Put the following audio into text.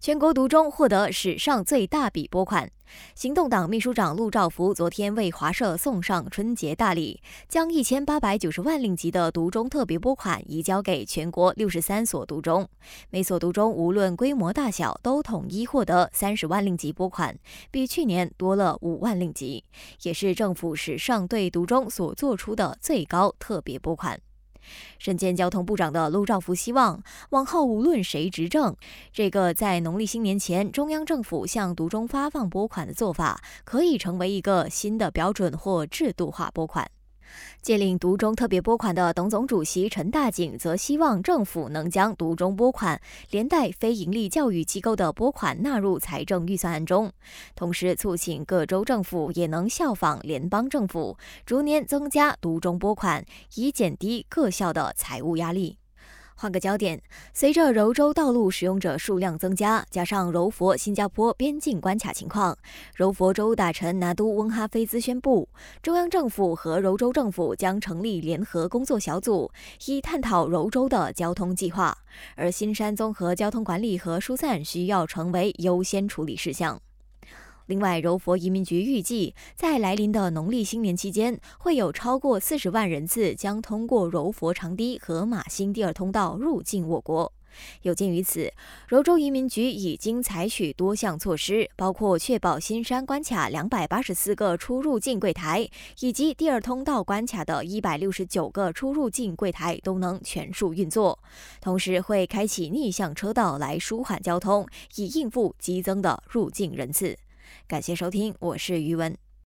全国独中获得史上最大笔拨款。行动党秘书长陆兆福昨天为华社送上春节大礼，将一千八百九十万令吉的独中特别拨款移交给全国六十三所独中，每所独中无论规模大小都统一获得三十万令吉拨款，比去年多了五万令吉，也是政府史上对独中所做出的最高特别拨款。身兼交通部长的陆兆福希望，往后无论谁执政，这个在农历新年前中央政府向独中发放拨款的做法，可以成为一个新的标准或制度化拨款。借领独中特别拨款的董总主席陈大景则希望政府能将独中拨款连带非盈利教育机构的拨款纳入财政预算案中，同时促请各州政府也能效仿联邦政府，逐年增加独中拨款，以减低各校的财务压力。换个焦点，随着柔州道路使用者数量增加，加上柔佛新加坡边境关卡情况，柔佛州大臣拿督温哈菲兹宣布，中央政府和柔州政府将成立联合工作小组，以探讨柔州的交通计划，而新山综合交通管理和疏散需要成为优先处理事项。另外，柔佛移民局预计，在来临的农历新年期间，会有超过四十万人次将通过柔佛长堤和马新第二通道入境我国。有鉴于此，柔州移民局已经采取多项措施，包括确保新山关卡两百八十四个出入境柜台以及第二通道关卡的一百六十九个出入境柜台都能全数运作，同时会开启逆向车道来舒缓交通，以应付激增的入境人次。感谢收听，我是余文。